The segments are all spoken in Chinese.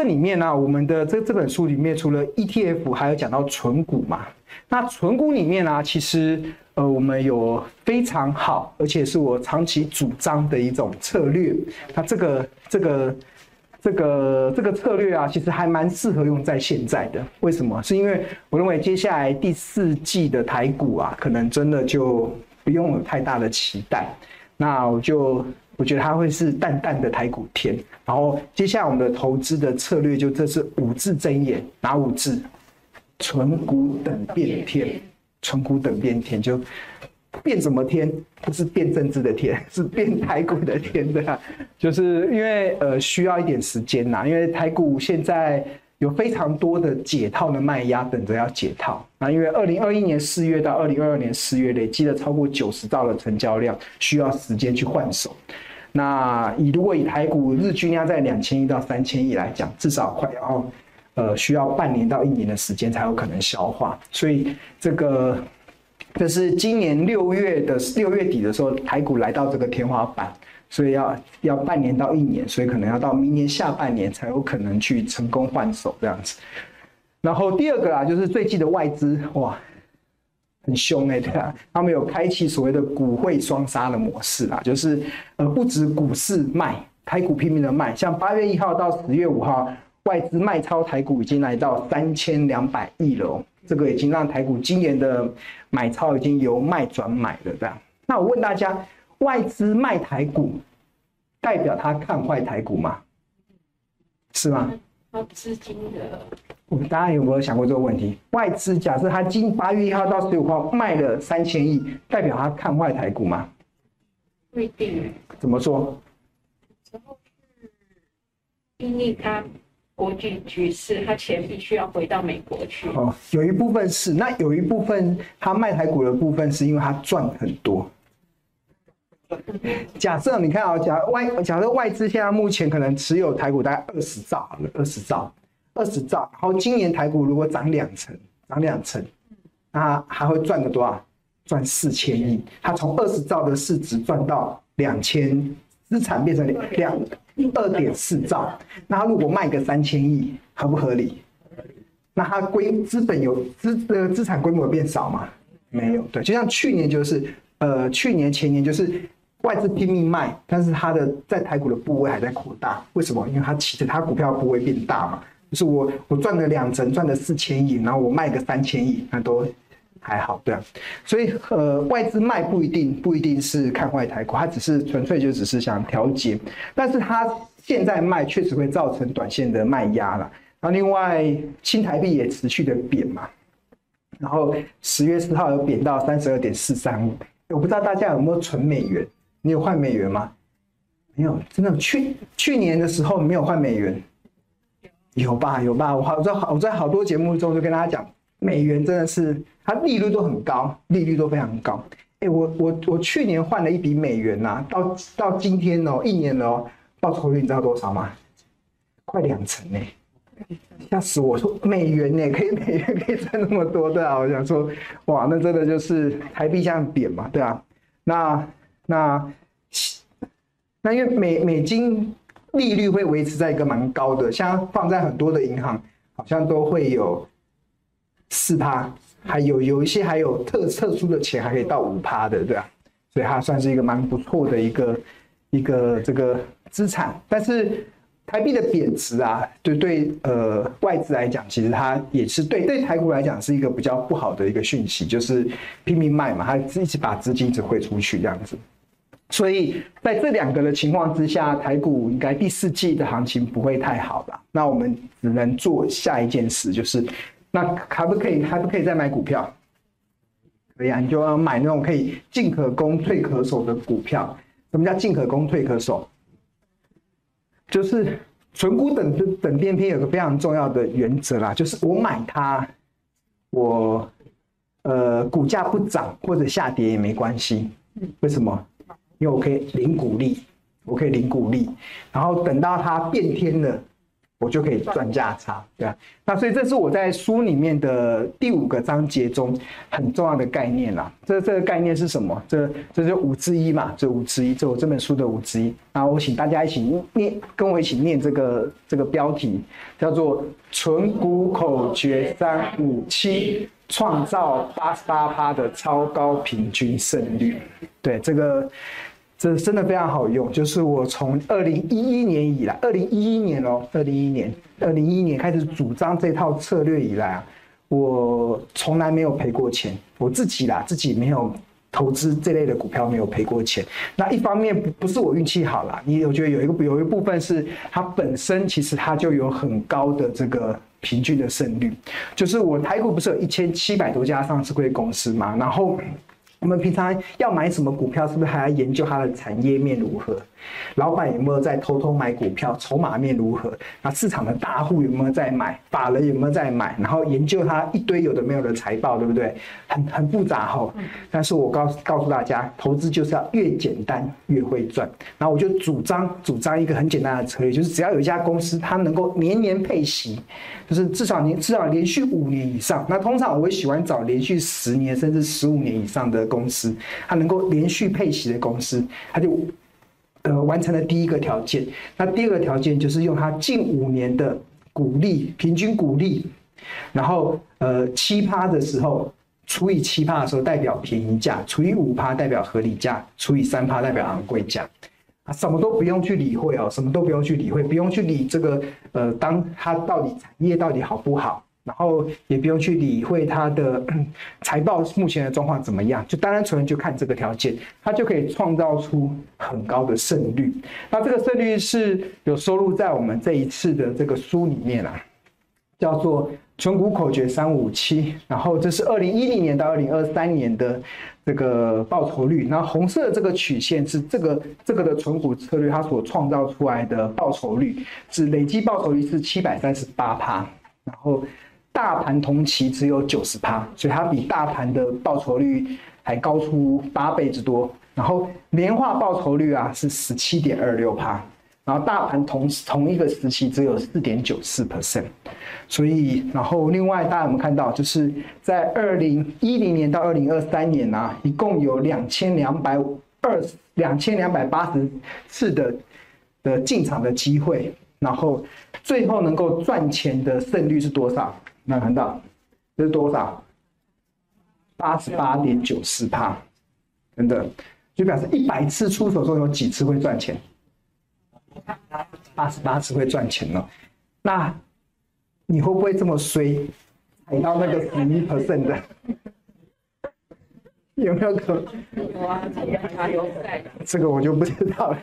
这里面呢、我们的这这本书里面除了 ETF，还有讲到存股嘛。那存股里面呢、其实呃，我们有非常好，而且是我长期主张的一种策略。那这个这个这个这个策略啊，其实还蛮适合用在现在的。为什么？是因为我认为接下来第四季的台股啊，可能真的就不用有太大的期待。那我就。我觉得它会是淡淡的台股天，然后接下来我们的投资的策略就这是五字真言，哪五字？存股等变天，存股等变天就变什么天？不是变政治的天，是变台股的天，对啊，就是因为呃需要一点时间呐，因为台股现在。有非常多的解套的卖压等着要解套，那因为二零二一年四月到二零二二年四月累积了超过九十兆的成交量，需要时间去换手。那以如果以台股日均量在两千亿到三千亿来讲，至少快要呃需要半年到一年的时间才有可能消化。所以这个这是今年六月的六月底的时候，台股来到这个天花板。所以要要半年到一年，所以可能要到明年下半年才有可能去成功换手这样子。然后第二个啊，就是最近的外资哇，很凶哎、欸，对啊，他们有开启所谓的股汇双杀的模式啊，就是呃不止股市卖，台股拼命的卖，像八月一号到十月五号，外资卖超台股已经来到三千两百亿了哦，这个已经让台股今年的买超已经由卖转买了这样。那我问大家。外资卖台股，代表他看坏台股吗？是吗？他资金的，我们大家有没有想过这个问题？外资假设他今八月一号到十五号卖了三千亿，代表他看坏台股吗？不一定。怎么说？然后是因为他国际局势，他钱必须要回到美国去。哦，有一部分是，那有一部分他卖台股的部分是因为他赚很多。假设你看啊，假外假设外资现在目前可能持有台股大概二十兆，二十兆，二十兆。然后今年台股如果涨两成，涨两成，那还会赚个多少？赚四千亿。它从二十兆的市值赚到两千，资产变成两二点四兆。那他如果卖个三千亿，合不合理？那它规资本有资呃资产规模变少吗？没有。对，就像去年就是，呃，去年前年就是。外资拼命卖，但是它的在台股的部位还在扩大，为什么？因为它其实它股票部位变大嘛，就是我我赚了两成，赚了四千亿，然后我卖个三千亿，那都还好，对啊。所以呃，外资卖不一定不一定是看坏台股，它只是纯粹就只是想调节，但是它现在卖确实会造成短线的卖压了。然后另外新台币也持续的贬嘛，然后十月四号有贬到三十二点四三五，我不知道大家有没有存美元。你有换美元吗？没有，真的。去去年的时候没有换美元，有吧？有吧？我好在好我在好多节目中就跟大家讲，美元真的是它利率都很高，利率都非常高。哎，我我我去年换了一笔美元呐、啊，到到今天哦，一年了哦，报酬率你知道多少吗？快两成呢，吓死我！说美元呢，可以美元可以赚那么多，对啊，我想说，哇，那真的就是台币这样贬嘛，对啊，那。那，那因为美美金利率会维持在一个蛮高的，像放在很多的银行，好像都会有四趴，还有有一些还有特特殊的钱还可以到五趴的，对吧？所以它算是一个蛮不错的一个一个这个资产。但是台币的贬值啊，对对呃外资来讲，其实它也是对对台股来讲是一个比较不好的一个讯息，就是拼命卖嘛，它一直把资金只汇出去这样子。所以在这两个的情况之下，台股应该第四季的行情不会太好吧？那我们只能做下一件事，就是那可不可以还不可以再买股票？可以啊，你就要买那种可以进可攻退可守的股票。什么叫进可攻退可守？就是存股等等变偏有个非常重要的原则啦，就是我买它，我呃股价不涨或者下跌也没关系。为什么？因为我可以领股利，我可以领股利，然后等到它变天了，我就可以赚价差，对啊。那所以这是我在书里面的第五个章节中很重要的概念啦。这这个概念是什么？这这是五之一嘛？这五之一，这我这本书的五之一。然后我请大家一起念，跟我一起念这个这个标题，叫做“存股口诀三五七，创造八十八趴的超高平均胜率”。对，这个。这真的非常好用，就是我从二零一一年以来，二零一一年哦，二零一一年，二零一一年开始主张这套策略以来啊，我从来没有赔过钱，我自己啦，自己没有投资这类的股票没有赔过钱。那一方面不不是我运气好啦，你我觉得有一个有一部分是它本身其实它就有很高的这个平均的胜率，就是我台股不是有一千七百多家上市贵公司嘛，然后。我们平常要买什么股票，是不是还要研究它的产业面如何？老板有没有在偷偷买股票？筹码面如何？那市场的大户有没有在买？法人有没有在买？然后研究它一堆有的没有的财报，对不对？很很复杂吼。但是我告告诉大家，投资就是要越简单越会赚。然后我就主张主张一个很简单的策略，就是只要有一家公司它能够年年配息，就是至少年至少连续五年以上。那通常我会喜欢找连续十年甚至十五年以上的。公司，它能够连续配息的公司，它就呃完成了第一个条件。那第二个条件就是用它近五年的股利平均股利，然后呃七趴的时候除以七趴的时候代表便宜价，除以五趴代表合理价，除以三趴代表昂贵价。啊，什么都不用去理会哦，什么都不用去理会，不用去理这个呃，当它到底产业到底好不好。然后也不用去理会它的 财报目前的状况怎么样，就单单纯就看这个条件，它就可以创造出很高的胜率。那这个胜率是有收录在我们这一次的这个书里面啊，叫做“存股口诀三五七”。然后这是二零一零年到二零二三年的这个报酬率。那红色的这个曲线是这个这个的存股策略它所创造出来的报酬率，是累计报酬率是七百三十八趴，然后。大盘同期只有九十趴，所以它比大盘的报酬率还高出八倍之多。然后年化报酬率啊是十七点二六趴，然后大盘同同一个时期只有四点九四 percent。所以，然后另外大家有没有看到，就是在二零一零年到二零二三年啊，一共有两千两百二两千两百八十次的的进场的机会，然后最后能够赚钱的胜率是多少？那看到这是多少？八十八点九四帕，等等，就表示一百次出手中有几次会赚钱？八十八次会赚钱了？那你会不会这么衰，踩到那个十一 percent 的？有没有可能？有啊，有这个我就不知道了。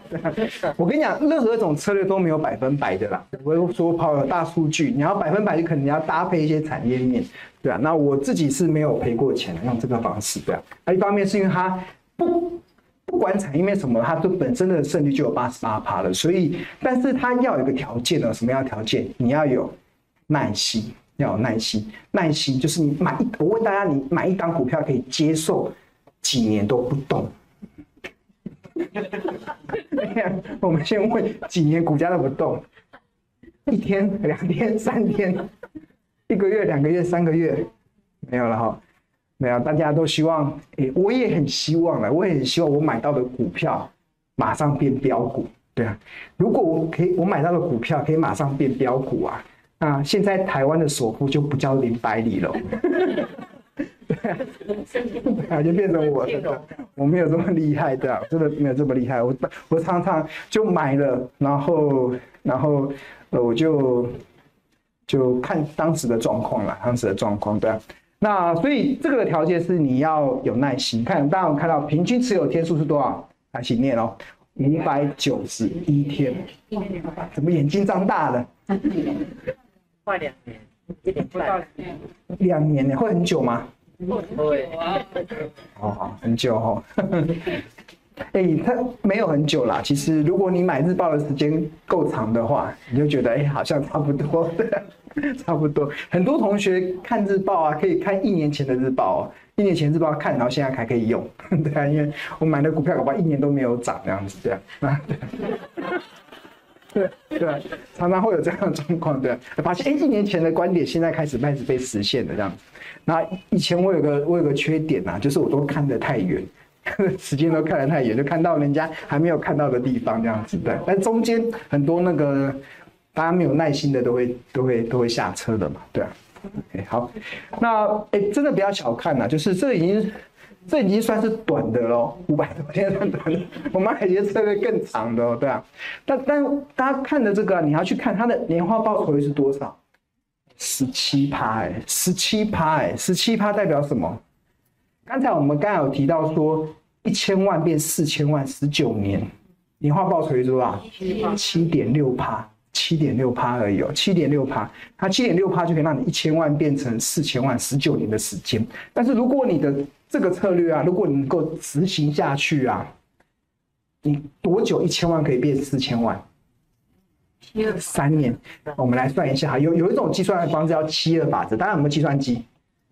我跟你讲，任何一种策略都没有百分百的啦。我又说跑有大数据，你要百分百，就可能你要搭配一些产业面，对啊。那我自己是没有赔过钱的，用这个方式，对啊。那一方面是因为它不不管产业面什么，它都本身的胜率就有八十八趴了，所以，但是它要有一个条件呢，什么样的条件？你要有耐心，要有耐心，耐心就是你买一，我问大家，你买一档股票可以接受？几年都不动，我们先问几年股价都不动，一天、两天、三天，一个月、两个月、三个月，没有了哈，没有。大家都希望，我也很希望了，我也很希望我买到的股票马上变标股，对啊。如果我可以，我买到的股票可以马上变标股啊，那现在台湾的首富就不叫林百里了。对 啊，就变成我的，我没有这么厉害的，真的没有这么厉害。我我常常就买了，然后然后呃，我就就看当时的状况了，当时的状况对。那所以这个的条件是你要有耐心。看，大家有看到平均持有天数是多少？来，请念哦，五百九十一天。怎么眼睛张大了？快两年，一点不到两年。两年呢？会很久吗？对，好好，很久哦。哎、欸，它没有很久啦。其实，如果你买日报的时间够长的话，你就觉得哎、欸，好像差不多，差不多。很多同学看日报啊，可以看一年前的日报哦，一年前日报看，然后现在还可以用，对啊，因为我买的股票，恐怕一年都没有涨这样子，这样啊，对。对对，常常会有这样的状况，对，发现哎，一年前的观点现在开始开始被实现了这样子。那以前我有个我有个缺点呐、啊，就是我都看得太远，时间都看得太远，就看到人家还没有看到的地方这样子，对。但中间很多那个大家没有耐心的都会都会都会下车的嘛，对啊。OK，好，那哎，真的不要小看呐，就是这已经。这已经算是短的喽，五百多天算短的。我们还有些策略更长的哦，对啊。但但大家看的这个，你要去看它的年化报酬率是多少？十七趴哎，十七趴哎，十七趴代表什么？刚才我们刚才有提到说，一千万变四千万，十九年，年化报酬率是多少？七点六趴，七点六趴而已哦，七点六趴。它七点六趴就可以让你一千万变成四千万，十九年的时间。但是如果你的这个策略啊，如果你能够执行下去啊，你多久一千万可以变四千万？七二三年，我们来算一下。有有一种计算的方式叫七二法则，大家有没有计算机？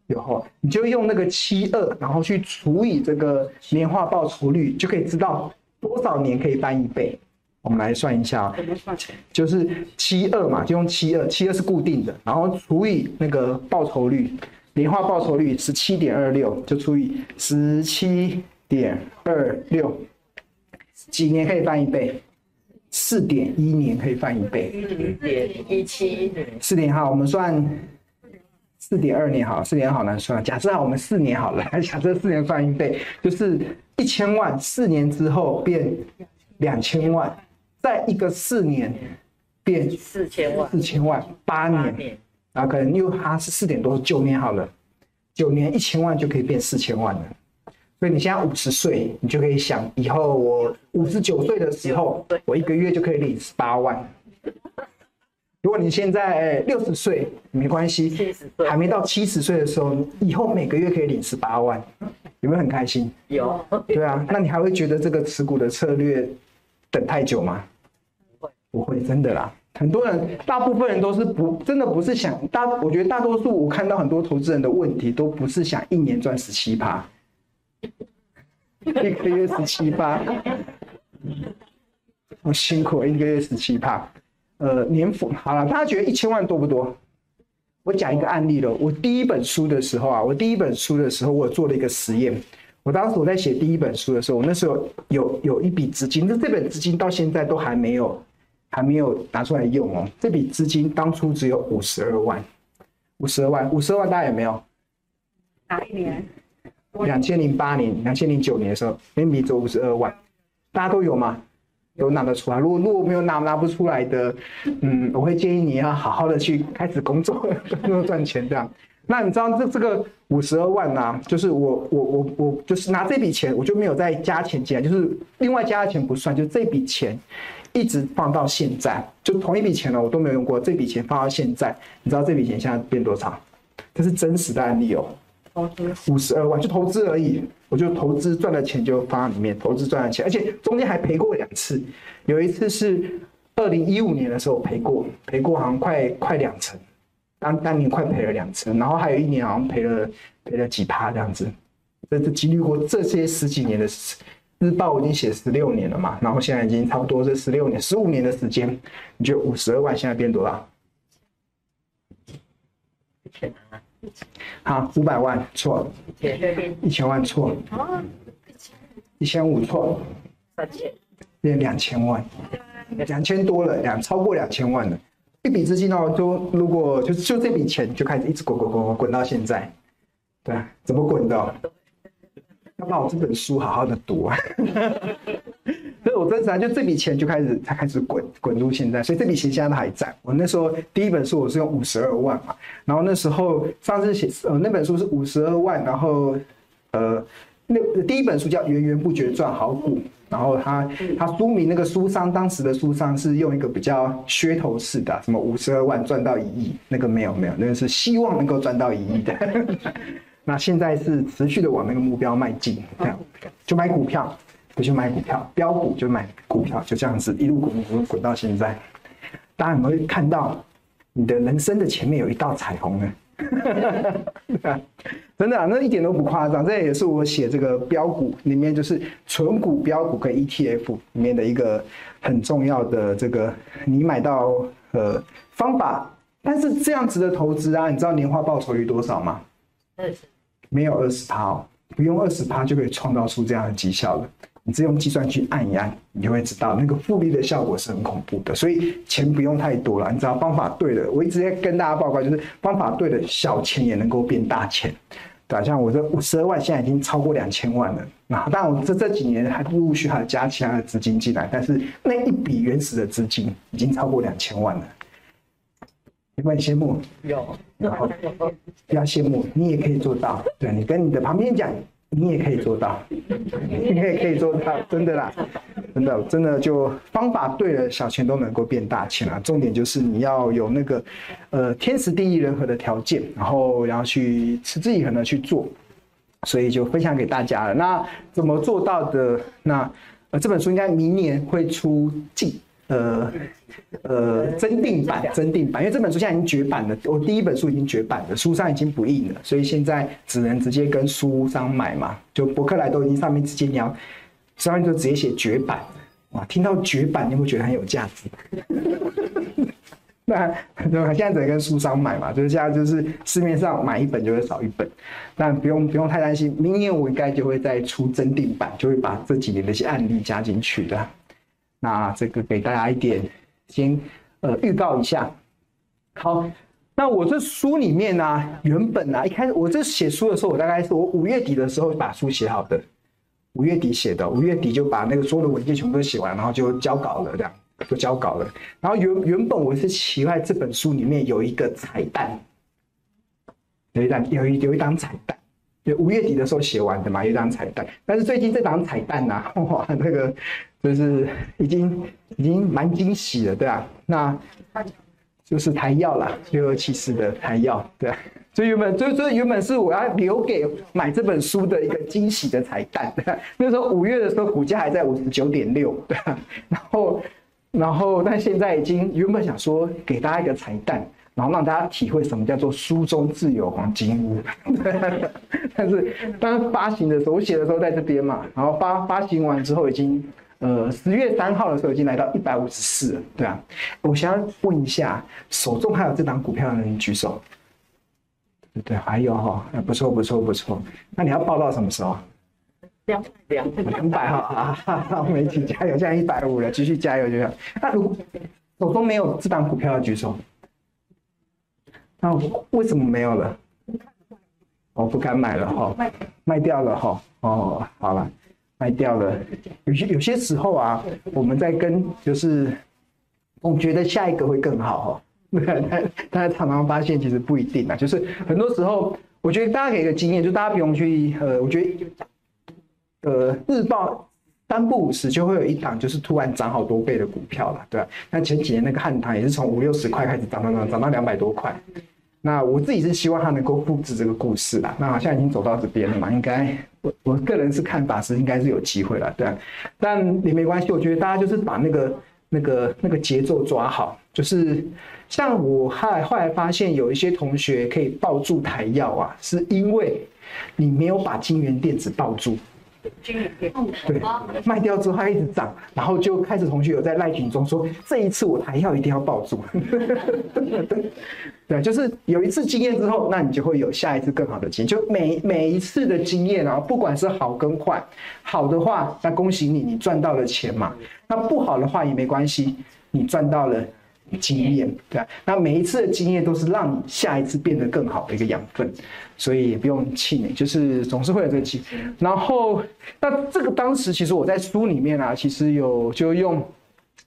有哈，你就用那个七二，然后去除以这个年化报酬率，就可以知道多少年可以翻一倍。我们来算一下啊，就是七二嘛，就用七二，七二是固定的，然后除以那个报酬率。年化报酬率十七点二六，就除以十七点二六，几年可以翻一倍？四点一年可以翻一倍。四点一七。四点好，我们算四点二年好，四年好难算。假设我们四年好了，假设四年翻一倍，就是一千万，四年之后变两千万，再一个四年变四千万，四千万八年。啊，可能因为它是四点多，九年好了，九年一千万就可以变四千万了。所以你现在五十岁，你就可以想，以后我五十九岁的时候，我一个月就可以领十八万。如果你现在六十岁，没关系，还没到七十岁的时候，以后每个月可以领十八万，有没有很开心？有。对啊，那你还会觉得这个持股的策略等太久吗？不会，不会，真的啦。很多人，大部分人都是不真的不是想大，我觉得大多数我看到很多投资人的问题都不是想一年赚十七趴，一个月十七趴，好辛苦，一个月十七趴，呃，年付好了，大家觉得一千万多不多？我讲一个案例了，我第一本书的时候啊，我第一本书的时候，我做了一个实验，我当时我在写第一本书的时候，我那时候有有一笔资金，那这本资金到现在都还没有。还没有拿出来用哦，这笔资金当初只有五十二万，五十二万，五十二万大家有没有？哪一年？两千零八年、两千零九年的时候，那笔只有五十二万，大家都有吗？有拿得出来？如果如果没有拿拿不出来的，嗯，我会建议你要好好的去开始工作，工作赚钱这样。那你知道这这个五十二万呢、啊？就是我我我我就是拿这笔钱，我就没有再加钱进来，就是另外加的钱不算，就这笔钱。一直放到现在，就同一笔钱了，我都没有用过。这笔钱放到现在，你知道这笔钱现在变多少？这是真实的案例哦。五十二万，就投资而已。我就投资赚了钱就放在里面，投资赚了钱，而且中间还赔过两次。有一次是二零一五年的时候赔过，赔过好像快快两成，当当年快赔了两成，然后还有一年好像赔了赔了几趴这样子。这这经历过这些十几年的事。日报我已经写十六年了嘛，然后现在已经差不多是十六年、十五年的时间，你觉得五十二万现在变多少？一千万。好，五百万错。一千万错。一千五错。变两千万，两千多了，两超过两千万了。一笔资金哦，就如果就就这笔钱就开始一直滚滚滚滚滚到现在，对，怎么滚的？要把我这本书好好的读啊！我真实就这笔钱就开始才开始滚滚入现在，所以这笔钱现在都还在。我那时候第一本书我是用五十二万嘛，然后那时候上次写呃那本书是五十二万，然后呃那第一本书叫《源源不绝赚好股》，然后他他书名那个书商当时的书商是用一个比较噱头式的，什么五十二万赚到一亿，那个没有没有，那个是希望能够赚到一亿的。那现在是持续的往那个目标迈进，这样就买股票，不去买股票，标股就买股票，就这样子一路滚滚滚到现在。大家有没有看到你的人生的前面有一道彩虹呢？真的啊，那一点都不夸张，这也是我写这个标股里面，就是纯股标股跟 ETF 里面的一个很重要的这个你买到呃方法。但是这样子的投资啊，你知道年化报酬率多少吗？二十，没有二十趴哦，不用二十趴就可以创造出这样的绩效了。你只用计算机按一按，你就会知道那个复利的效果是很恐怖的。所以钱不用太多了，你知道方法对了。我一直在跟大家报告，就是方法对了，小钱也能够变大钱。对，像我这五十二万，现在已经超过两千万了。那当然，我这这几年还陆陆续续还加其他的资金进来，但是那一笔原始的资金已经超过两千万了。有没有羡慕？有。然后不要羡慕，你也可以做到。对，你跟你的旁边讲。你也可以做到，你也可以做到，真的啦，真的真的就方法对了，小钱都能够变大钱啊。重点就是你要有那个，呃，天时地利人和的条件，然后然后去持之以恒的去做，所以就分享给大家了。那怎么做到的？那呃，这本书应该明年会出季。呃呃，增订版，增订版，因为这本书现在已经绝版了。我第一本书已经绝版了，书上已经不印了，所以现在只能直接跟书商买嘛。就博客来都已经上面直接你要，上面就直接写绝版。哇，听到绝版，你会觉得很有价值？那现在只能跟书商买嘛，就是现在就是市面上买一本就会少一本，但不用不用太担心，明年我应该就会再出增订版，就会把这几年的一些案例加进去的。那这个给大家一点，先呃预告一下。好，那我这书里面呢、原本啊一开始我这写书的时候，我大概是我五月底的时候把书写好的，五月底写的，五月底就把那个所有的文件全部都写完，然后就交稿了，这样就交稿了。然后原原本我是期待这本书里面有一个彩蛋，有一档有一有一档彩蛋。就五月底的时候写完的嘛，有一张彩蛋。但是最近这档彩蛋呐、哇，那个就是已经已经蛮惊喜了，对啊，那就是台药啦，六二七四的台药，对啊。所以原本，所以所以原本是我要留给买这本书的一个惊喜的彩蛋，那时候五月的时候，股价还在五十九点六，对啊。然后，然后，但现在已经原本想说给大家一个彩蛋。然后让大家体会什么叫做书中自有黄金屋，但是当发行的时候，我写的时候在这边嘛，然后发发行完之后，已经呃十月三号的时候已经来到一百五十四了，对啊，我想要问一下，手中还有这档股票的人举手，对对，还有哈，不错不错不错，那你要报到什么时候？两两两百哈啊，好，我们一起加油，现在一百五了，继续加油就行。那如果手中没有这档股票的举手。那为什么没有了？我不敢买了哈，卖掉了哈。哦，好了，卖掉了。有些有些时候啊，我们在跟就是，我觉得下一个会更好哈。但但是常常发现其实不一定啊。就是很多时候，我觉得大家给一个经验，就大家不用去呃，我觉得呃，日报三不五时就会有一档就是突然涨好多倍的股票了，对吧？那前几年那个汉唐也是从五六十块开始涨涨涨涨到两百多块。那我自己是希望他能够复制这个故事啦。那好像已经走到这边了嘛，应该我我个人是看法是应该是有机会了，对。但也没关系，我觉得大家就是把那个那个那个节奏抓好。就是像我后来后来发现有一些同学可以抱住台药啊，是因为你没有把金元电子抱住。对，卖掉之后它一直涨，然后就开始同学有在赖群中说，这一次我台要一定要抱住。对，就是有一次经验之后，那你就会有下一次更好的经验。就每每一次的经验啊，不管是好跟坏，好的话，那恭喜你，你赚到了钱嘛。那不好的话也没关系，你赚到了。经验，对啊，那每一次的经验都是让你下一次变得更好的一个养分，所以也不用气馁，就是总是会有这个机会。然后，那这个当时其实我在书里面啊，其实有就用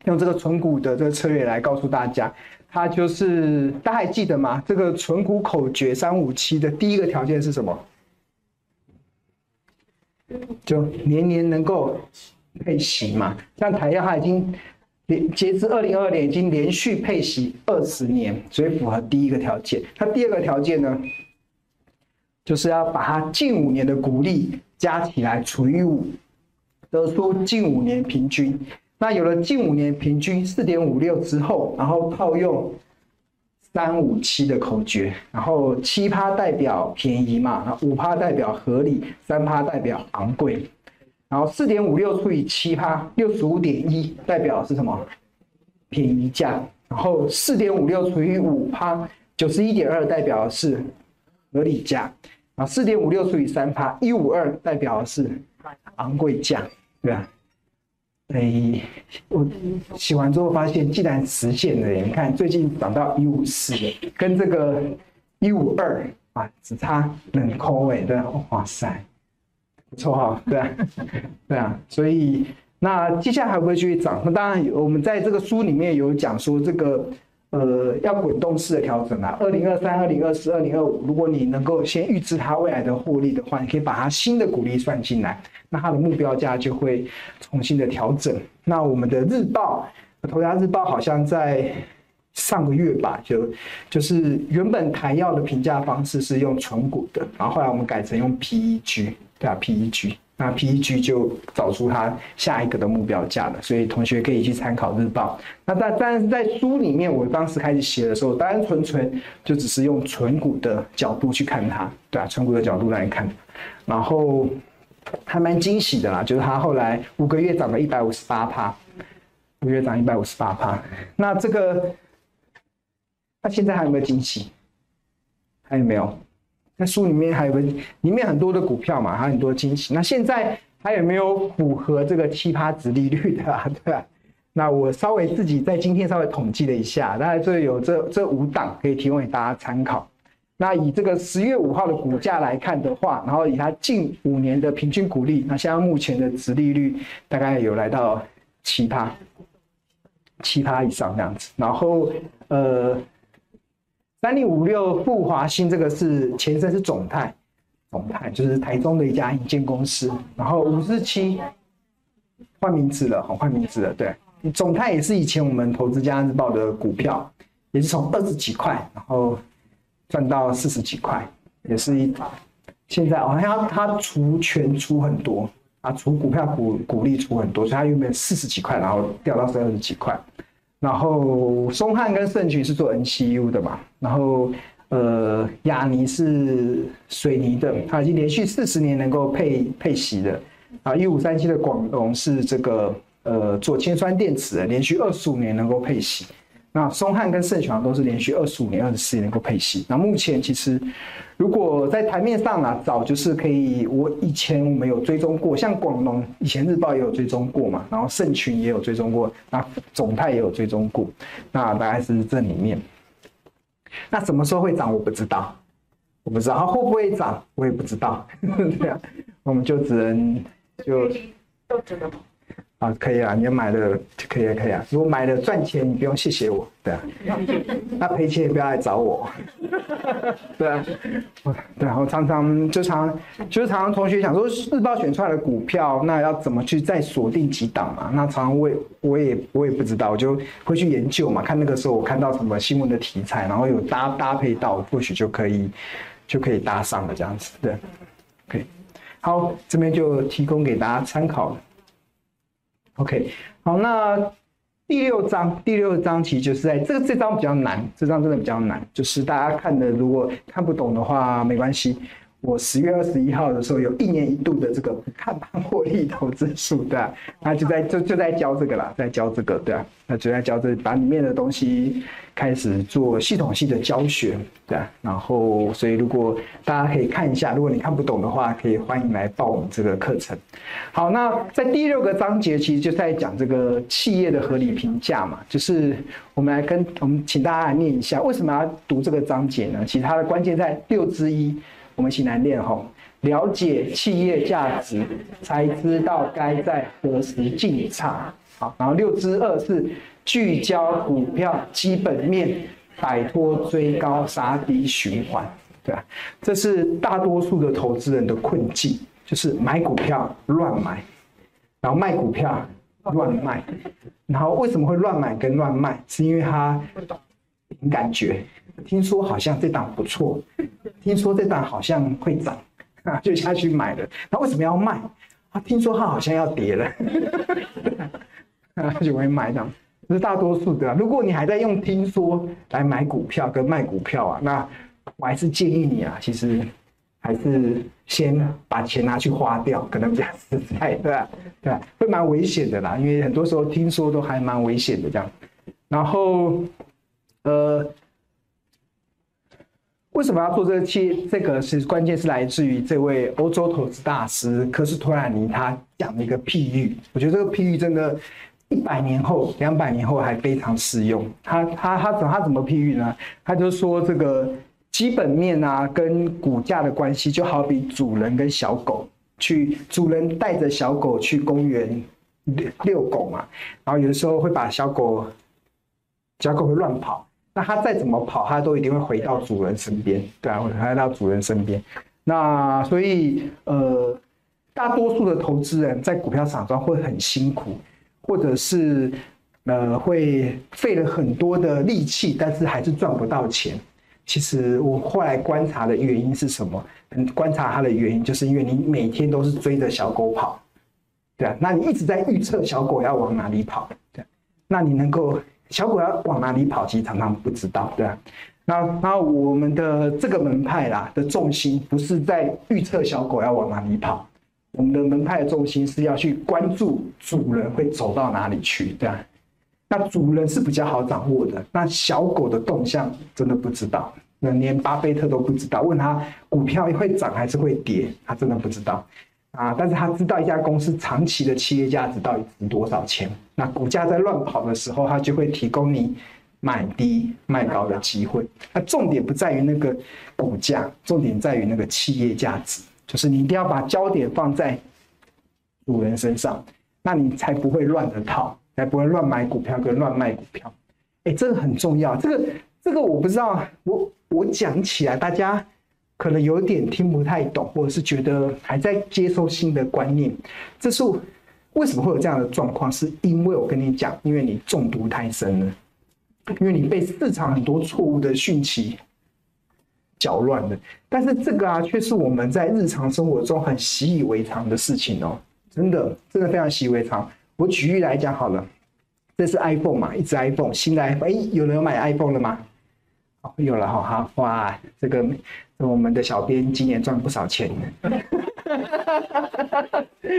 用这个存股的这个策略来告诉大家，它就是大家还记得吗？这个存股口诀三五七的第一个条件是什么？就年年能够配息嘛，像台药它已经。连截至二零二二年，已经连续配息二十年，所以符合第一个条件。它第二个条件呢，就是要把它近五年的股利加起来除以五，得出近五年平均。那有了近五年平均四点五六之后，然后套用三五七的口诀，然后七趴代表便宜嘛，五趴代表合理，三趴代表昂贵，然后四点五六除以七趴，六十五点一代表是什么？便宜价。然后四点五六除以五趴，九十一点二代表的是合理价。然后四点五六除以三趴，一五二代表的是昂贵价，对吧？哎，我洗完之后发现，竟然实现了！你看，最近涨到一五四了，跟这个一五二啊，只差两块哎，对，哇塞，不错哈，对啊，对啊，所以那接下来还会继续涨？那当然，我们在这个书里面有讲说这个。呃，要滚动式的调整啊，二零二三、二零二四、二零二五，如果你能够先预知它未来的获利的话，你可以把它新的股利算进来，那它的目标价就会重新的调整。那我们的日报，头家日报好像在上个月吧，就就是原本台药的评价方式是用存股的，然后后来我们改成用 PEG，对啊，PEG。那 PEG 就找出它下一个的目标价了，所以同学可以去参考日报。那但但是在书里面，我当时开始写的时候，单纯纯就只是用存股的角度去看它，对啊，存股的角度来看，然后还蛮惊喜的啦，就是它后来五个月涨了一百五十八趴，五个月涨一百五十八趴。那这个，那现在还有没有惊喜？还有没有？那书里面还有个，里面很多的股票嘛，还有很多惊喜。那现在还有没有符合这个七趴值利率的啊？对吧？那我稍微自己在今天稍微统计了一下，大概这有这这五档可以提供给大家参考。那以这个十月五号的股价来看的话，然后以它近五年的平均股利，那现在目前的值利率大概有来到七趴，七趴以上这样子。然后呃。三零五六复华新这个是前身是总泰，总泰就是台中的一家营建公司。然后五四七换名字了，好换名字了。对，总泰也是以前我们投资家日报的股票，也是从二十几块，然后赚到四十几块，也是一。现在好像他除权出很多啊，除股票股股利出很多，所以他原本四十几块，然后掉到三十几块。然后松汉跟盛群是做 NCU 的嘛，然后呃雅尼是水泥的，它已经连续四十年能够配配席的，啊一五三七的广隆是这个呃做铅酸电池的，连续二十五年能够配席。那松汉跟盛群都是连续二十五年、二十四年能够配息。那目前其实，如果在台面上啊，早就是可以，我以前我们有追踪过，像广隆以前日报也有追踪过嘛，然后盛群也有追踪过，那总泰也有追踪过，那大概是这里面。那什么时候会涨？我不知道，我不知道它会不会涨，我也不知道。对啊，我们就只能就都知道。啊，可以啊，你买的就可以啊，可以啊。如果买了赚钱，你不用谢谢我，对啊。那赔钱也不要来找我，对啊。对啊，我常常就常就是常常同学想说，日报选出来的股票，那要怎么去再锁定几档嘛？那常常我也我也我也不知道，我就会去研究嘛，看那个时候我看到什么新闻的题材，然后有搭搭配到，或许就可以就可以搭上了这样子，对。可以，好，这边就提供给大家参考了。OK，好，那第六章，第六章其实就是在这个这章比较难，这章真的比较难，就是大家看的如果看不懂的话没关系。我十月二十一号的时候，有一年一度的这个不看盘获利投资术，对啊，那就在就就在教这个啦，在教这个，对啊，那就在教这把里面的东西开始做系统性的教学，对啊，然后所以如果大家可以看一下，如果你看不懂的话，可以欢迎来报我们这个课程。好，那在第六个章节其实就在讲这个企业的合理评价嘛，就是我们来跟我们请大家来念一下，为什么要读这个章节呢？其实它的关键在六之一。我们一起来念吼，了解企业价值，才知道该在何时进场。好，然后六之二是聚焦股票基本面，摆脱追高杀低循环，对吧？这是大多数的投资人的困境，就是买股票乱买，然后卖股票乱卖，然后为什么会乱买跟乱卖？是因为他凭感觉。听说好像这档不错，听说这档好像会涨，啊，就下去买了。那为什么要卖？啊，听说它好像要跌了，啊，就会卖这样。这是大多数的。如果你还在用听说来买股票跟卖股票啊，那我还是建议你啊，其实还是先把钱拿去花掉，可能比较实在，对吧？对？会蛮危险的啦，因为很多时候听说都还蛮危险的这样。然后，呃。为什么要做这期？这个是关键是来自于这位欧洲投资大师科斯托兰尼他讲的一个譬喻。我觉得这个譬喻真的，一百年后、两百年后还非常适用。他他他怎他怎么譬喻呢？他就说这个基本面啊跟股价的关系，就好比主人跟小狗去，主人带着小狗去公园遛狗嘛，然后有的时候会把小狗小狗会乱跑。那它再怎么跑，它都一定会回到主人身边，对啊，会回到主人身边。那所以，呃，大多数的投资人在股票市场上会很辛苦，或者是呃会费了很多的力气，但是还是赚不到钱。其实我后来观察的原因是什么？观察它的原因，就是因为你每天都是追着小狗跑，对啊，那你一直在预测小狗要往哪里跑，对，那你能够。小狗要往哪里跑，其实常常不知道，对啊。那那我们的这个门派啦的重心不是在预测小狗要往哪里跑，我们的门派的重心是要去关注主人会走到哪里去，对啊。那主人是比较好掌握的，那小狗的动向真的不知道，那连巴菲特都不知道，问他股票会涨还是会跌，他真的不知道。啊！但是他知道一家公司长期的企业价值到底值多少钱。那股价在乱跑的时候，它就会提供你买低卖高的机会。那重点不在于那个股价，重点在于那个企业价值。就是你一定要把焦点放在主人身上，那你才不会乱的套，才不会乱买股票跟乱卖股票。哎，这个很重要。这个这个我不知道，我我讲起来大家。可能有点听不太懂，或者是觉得还在接受新的观念。这是为什么会有这样的状况？是因为我跟你讲，因为你中毒太深了，因为你被市场很多错误的讯息搅乱了。但是这个啊，却是我们在日常生活中很习以为常的事情哦，真的，真的非常习以为常。我举例来讲好了，这是 iPhone 嘛，一只 iPhone，新的 iPhone，哎，有人有买 iPhone 了吗？好，有了哈，好，哇，这个。我们的小编今年赚不少钱，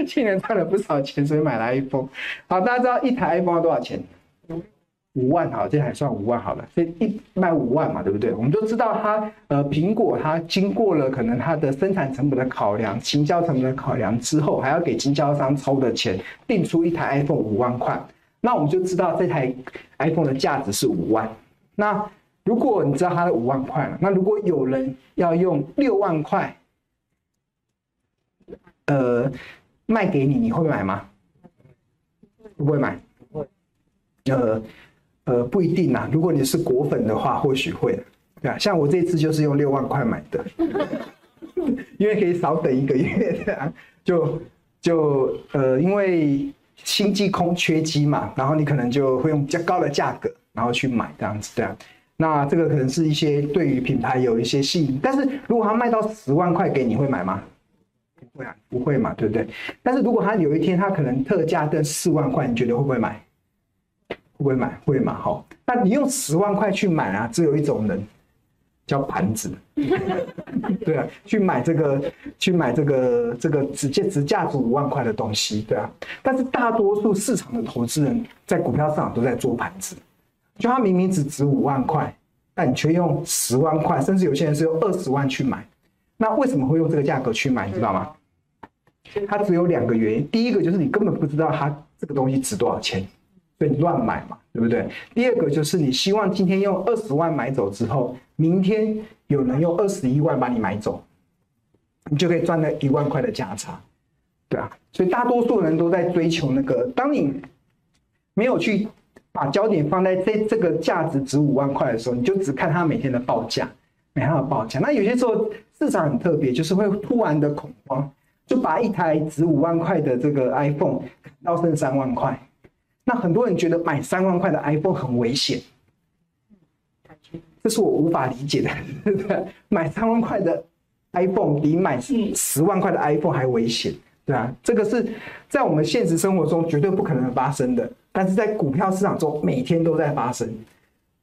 今年赚了不少钱，所以买了 iPhone。好，大家知道一台 iPhone 要多少钱？五万，好，这还算五万好了，所以一卖五万嘛，对不对？我们就知道它，呃，苹果它经过了可能它的生产成本的考量、行销成本的考量之后，还要给经销商抽的钱，定出一台 iPhone 五万块。那我们就知道这台 iPhone 的价值是五万。那如果你知道它的五万块了，那如果有人要用六万块，呃，卖给你，你会买吗？不会买。会。呃呃，不一定呐。如果你是果粉的话，或许会。对啊，像我这次就是用六万块买的，因为可以少等一个月的。就就呃，因为新机空缺机嘛，然后你可能就会用比较高的价格，然后去买这样子，对啊。那这个可能是一些对于品牌有一些吸引，但是如果他卖到十万块给你会买吗？不会啊，不会嘛，对不对？但是如果他有一天他可能特价的四万块，你觉得会不会买？会不会买？会嘛，好。那你用十万块去买啊，只有一种人，叫盘子，对啊，去买这个，去买这个这个直接直价值五万块的东西，对啊。但是大多数市场的投资人在股票市场都在做盘子。就它明明只值五万块，但你却用十万块，甚至有些人是用二十万去买，那为什么会用这个价格去买？你知道吗？它只有两个原因，第一个就是你根本不知道它这个东西值多少钱，所以你乱买嘛，对不对？第二个就是你希望今天用二十万买走之后，明天有人用二十一万把你买走，你就可以赚那一万块的价差，对啊。所以大多数人都在追求那个，当你没有去。把焦点放在这这个价值值五万块的时候，你就只看它每天的报价，每天的报价。那有些时候市场很特别，就是会突然的恐慌，就把一台值五万块的这个 iPhone 到剩三万块。那很多人觉得买三万块的 iPhone 很危险，这是我无法理解的。对不对？买三万块的 iPhone 比买十万块的 iPhone 还危险，对啊，这个是在我们现实生活中绝对不可能发生的。但是在股票市场中每天都在发生，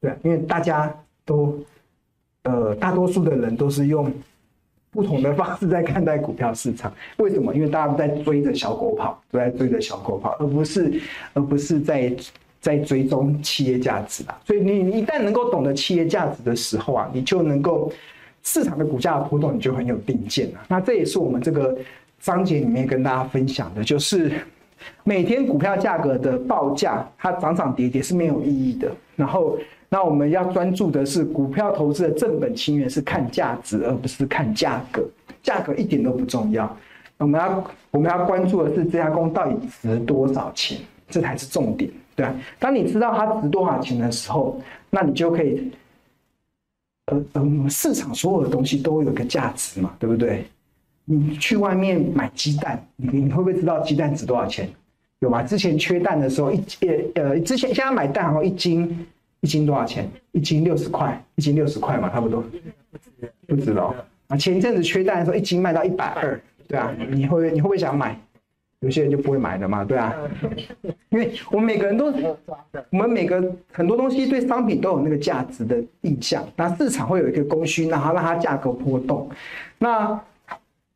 对，因为大家都，呃，大多数的人都是用不同的方式在看待股票市场。为什么？因为大家都在追着小狗跑，都在追着小狗跑，而不是，而不是在在追踪企业价值啊。所以你一旦能够懂得企业价值的时候啊，你就能够市场的股价的波动，你就很有定见了。那这也是我们这个章节里面跟大家分享的，就是。每天股票价格的报价，它涨涨跌跌是没有意义的。然后，那我们要专注的是股票投资的正本清源，是看价值，而不是看价格。价格一点都不重要。我们要我们要关注的是这家公司到底值多少钱，这才是重点，对？当你知道它值多少钱的时候，那你就可以，呃呃，市场所有的东西都有个价值嘛，对不对？你去外面买鸡蛋，你你会不会知道鸡蛋值多少钱？有吗？之前缺蛋的时候，一呃呃，之前现在买蛋好像一斤一斤多少钱？一斤六十块，一斤六十块嘛，差不多。不知道啊。前一阵子缺蛋的时候，一斤卖到一百二，对啊。你会你会不会想买？有些人就不会买的嘛，对啊。因为我们每个人都，我们每个很多东西对商品都有那个价值的印象。那市场会有一个供需，然后让它价格波动。那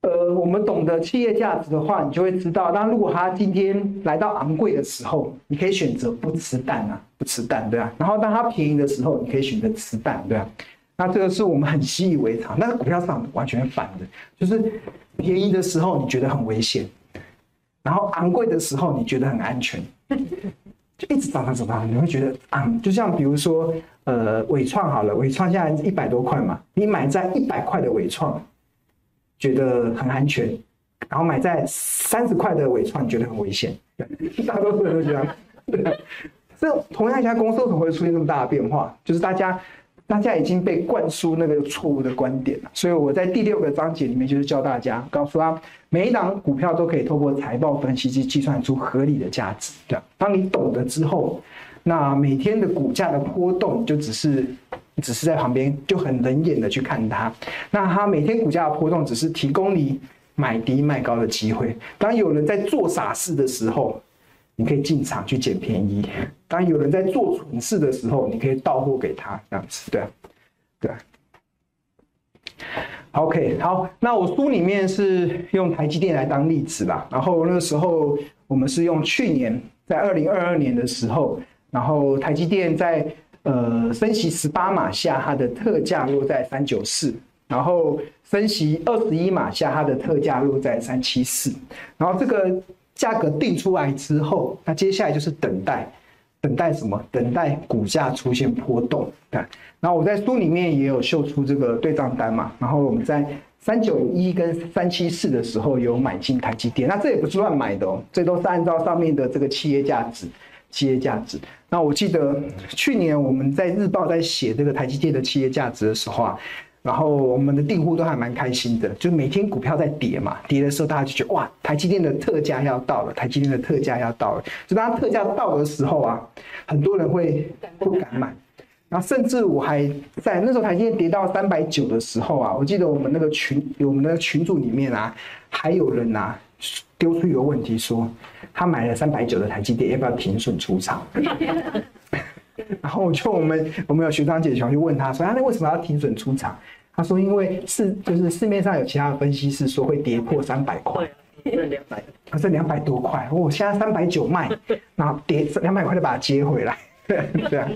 呃，我们懂得企业价值的话，你就会知道，那如果它今天来到昂贵的时候，你可以选择不吃蛋啊，不吃蛋，对啊。然后当它便宜的时候，你可以选择吃蛋，对啊。那这个是我们很习以为常，那股票市场完全反的，就是便宜的时候你觉得很危险，然后昂贵的时候你觉得很安全，就一直涨涨涨涨，你会觉得啊，就像比如说，呃，伟创好了，伟创现在一百多块嘛，你买在一百块的伟创。觉得很安全，然后买在三十块的尾创，觉得很危险。大多数人都这样。这同样一家公司为什么会出现这么大的变化？就是大家，大家已经被灌输那个错误的观点了。所以我在第六个章节里面就是教大家，告诉他每一档股票都可以透过财报分析去计算出合理的价值。对，当你懂得之后，那每天的股价的波动就只是。只是在旁边就很冷眼的去看它，那它每天股价的波动只是提供你买低卖高的机会。当有人在做傻事的时候，你可以进场去捡便宜；当有人在做蠢事的时候，你可以倒货给他，这样子，对啊，对啊。OK，好，那我书里面是用台积电来当例子啦，然后那个时候我们是用去年在二零二二年的时候，然后台积电在。呃，升息十八码下，它的特价落在三九四，然后升息二十一码下，它的特价落在三七四，然后这个价格定出来之后，那接下来就是等待，等待什么？等待股价出现波动。对，然后我在书里面也有秀出这个对账单嘛，然后我们在三九一跟三七四的时候有买进台积电，那这也不是乱买的哦，这都是按照上面的这个企业价值。企业价值。那我记得去年我们在日报在写这个台积电的企业价值的时候啊，然后我们的订户都还蛮开心的，就每天股票在跌嘛，跌的时候大家就觉得哇，台积电的特价要到了，台积电的特价要到了。就当特价到的时候啊，很多人会不敢买。然后甚至我还在那时候台积电跌到三百九的时候啊，我记得我们那个群，我们那个群组里面啊，还有人啊。丢出一个问题说，他买了三百九的台积电，要不要停损出场？然后我就我们我们有学长姐想去问他说，啊那为什么要停损出场？他说因为市就是市面上有其他的分析师说会跌破三百块，剩两百，他剩两百多块，我现在三百九卖，然后跌两百块就把它接回来。对 对啊，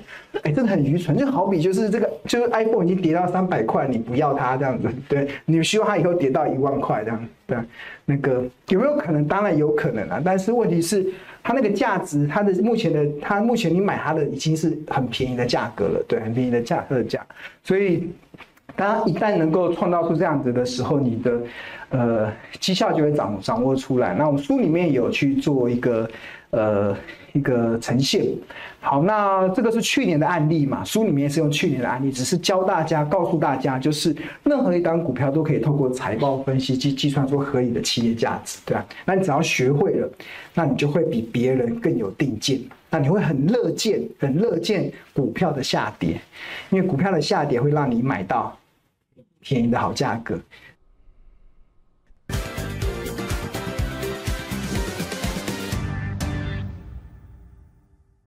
哎，真的很愚蠢，就好比就是这个，就是 iPhone 已经跌到三百块，你不要它这样子，对，你希望它以后跌到一万块这样，对，那个有没有可能？当然有可能啊，但是问题是它那个价值，它的目前的，它目前你买它的已经是很便宜的价格了，对，很便宜的价格价，所以当一旦能够创造出这样子的时候，你的呃绩效就会掌掌握出来。那我们书里面有去做一个。呃，一个呈现。好，那这个是去年的案例嘛？书里面是用去年的案例，只是教大家、告诉大家，就是任何一档股票都可以透过财报分析去计算出合理的企业价值，对吧？那你只要学会了，那你就会比别人更有定见。那你会很乐见、很乐见股票的下跌，因为股票的下跌会让你买到便宜的好价格。